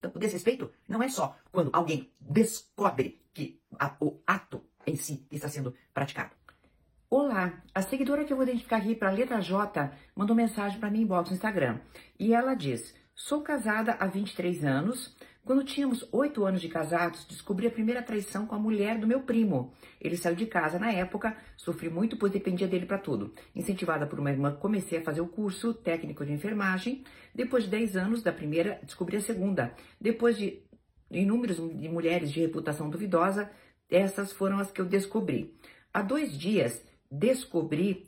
Então, o desrespeito não é só quando alguém descobre que a, o ato em si está sendo praticado. Olá, a seguidora que eu vou identificar aqui para a letra J mandou mensagem para mim inbox no Instagram. E ela diz: Sou casada há 23 anos. Quando tínhamos 8 anos de casados, descobri a primeira traição com a mulher do meu primo. Ele saiu de casa na época, sofri muito, pois dependia dele para tudo. Incentivada por uma irmã, comecei a fazer o curso técnico de enfermagem. Depois de 10 anos da primeira, descobri a segunda. Depois de inúmeros de mulheres de reputação duvidosa, essas foram as que eu descobri. Há dois dias, descobri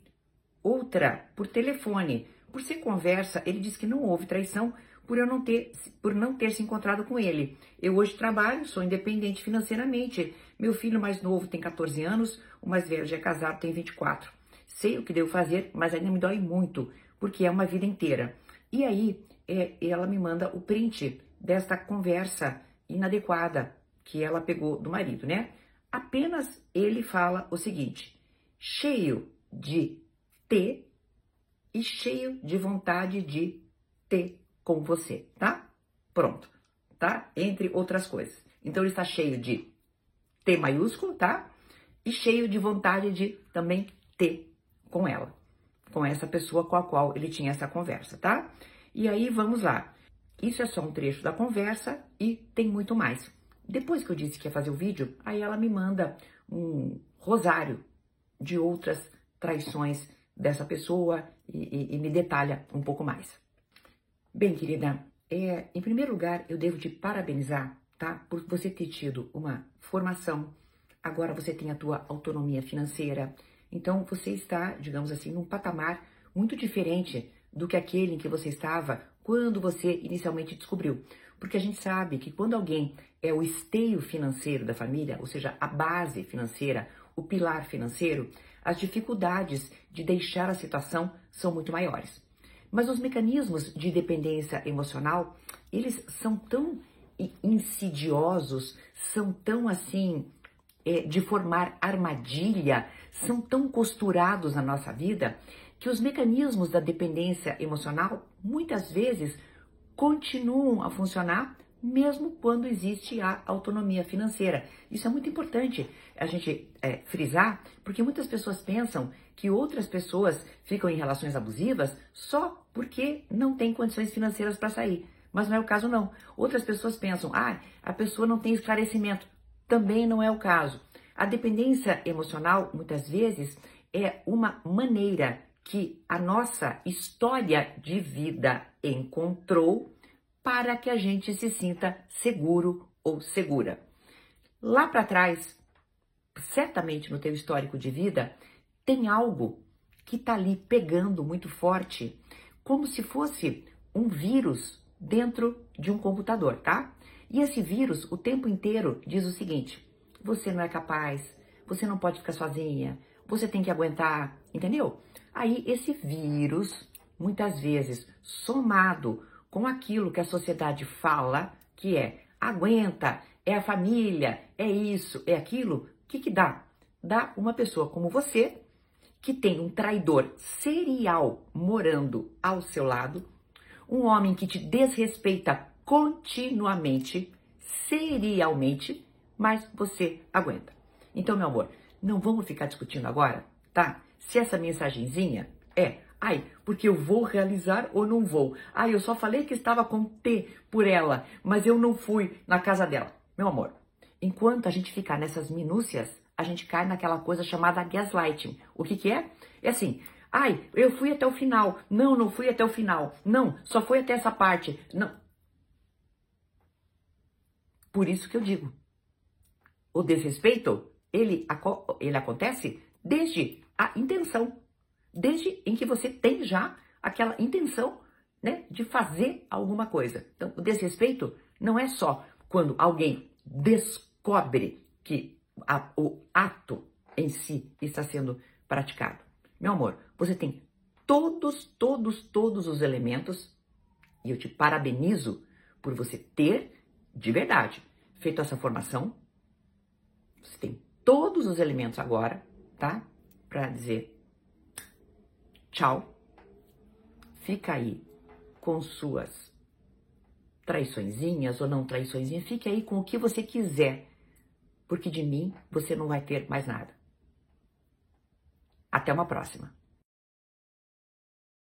outra por telefone. Por ser conversa, ele disse que não houve traição por eu não ter, por não ter se encontrado com ele. Eu hoje trabalho, sou independente financeiramente. Meu filho mais novo tem 14 anos, o mais velho já é casado, tem 24. Sei o que devo fazer, mas ainda me dói muito, porque é uma vida inteira. E aí, é, ela me manda o print desta conversa inadequada que ela pegou do marido, né? Apenas ele fala o seguinte: cheio de ter e cheio de vontade de ter com você, tá? Pronto, tá? Entre outras coisas. Então ele está cheio de T maiúsculo, tá? E cheio de vontade de também ter com ela, com essa pessoa com a qual ele tinha essa conversa, tá? E aí vamos lá. Isso é só um trecho da conversa e tem muito mais. Depois que eu disse que ia fazer o vídeo, aí ela me manda um rosário de outras traições dessa pessoa e, e, e me detalha um pouco mais. Bem, querida, é, em primeiro lugar, eu devo te parabenizar, tá? Por você ter tido uma formação, agora você tem a tua autonomia financeira, então você está, digamos assim, num patamar muito diferente do que aquele em que você estava quando você inicialmente descobriu. Porque a gente sabe que quando alguém é o esteio financeiro da família, ou seja, a base financeira, o pilar financeiro, as dificuldades de deixar a situação são muito maiores. Mas os mecanismos de dependência emocional, eles são tão insidiosos, são tão assim, é, de formar armadilha, são tão costurados na nossa vida, que os mecanismos da dependência emocional muitas vezes continuam a funcionar mesmo quando existe a autonomia financeira. Isso é muito importante a gente é, frisar, porque muitas pessoas pensam que outras pessoas ficam em relações abusivas só porque não têm condições financeiras para sair. Mas não é o caso, não. Outras pessoas pensam, ah, a pessoa não tem esclarecimento. Também não é o caso. A dependência emocional, muitas vezes, é uma maneira que a nossa história de vida encontrou para que a gente se sinta seguro ou segura. Lá para trás, certamente no teu histórico de vida, tem algo que está ali pegando muito forte, como se fosse um vírus dentro de um computador, tá? E esse vírus o tempo inteiro diz o seguinte: você não é capaz, você não pode ficar sozinha, você tem que aguentar, entendeu? Aí esse vírus, muitas vezes somado com aquilo que a sociedade fala, que é aguenta, é a família, é isso, é aquilo, o que, que dá? Dá uma pessoa como você, que tem um traidor serial morando ao seu lado, um homem que te desrespeita continuamente, serialmente, mas você aguenta. Então, meu amor, não vamos ficar discutindo agora, tá? Se essa mensagenzinha é Ai, porque eu vou realizar ou não vou. Ai, eu só falei que estava com T por ela, mas eu não fui na casa dela. Meu amor, enquanto a gente ficar nessas minúcias, a gente cai naquela coisa chamada gaslighting. O que que é? É assim, ai, eu fui até o final. Não, não fui até o final. Não, só fui até essa parte. Não. Por isso que eu digo, o desrespeito, ele, ele acontece desde a intenção desde em que você tem já aquela intenção né, de fazer alguma coisa. Então, o desrespeito não é só quando alguém descobre que a, o ato em si está sendo praticado. Meu amor, você tem todos, todos, todos os elementos e eu te parabenizo por você ter, de verdade, feito essa formação. Você tem todos os elementos agora, tá? Para dizer Tchau. Fica aí com suas traiçõezinhas ou não traiçõezinhas, fique aí com o que você quiser, porque de mim você não vai ter mais nada. Até uma próxima.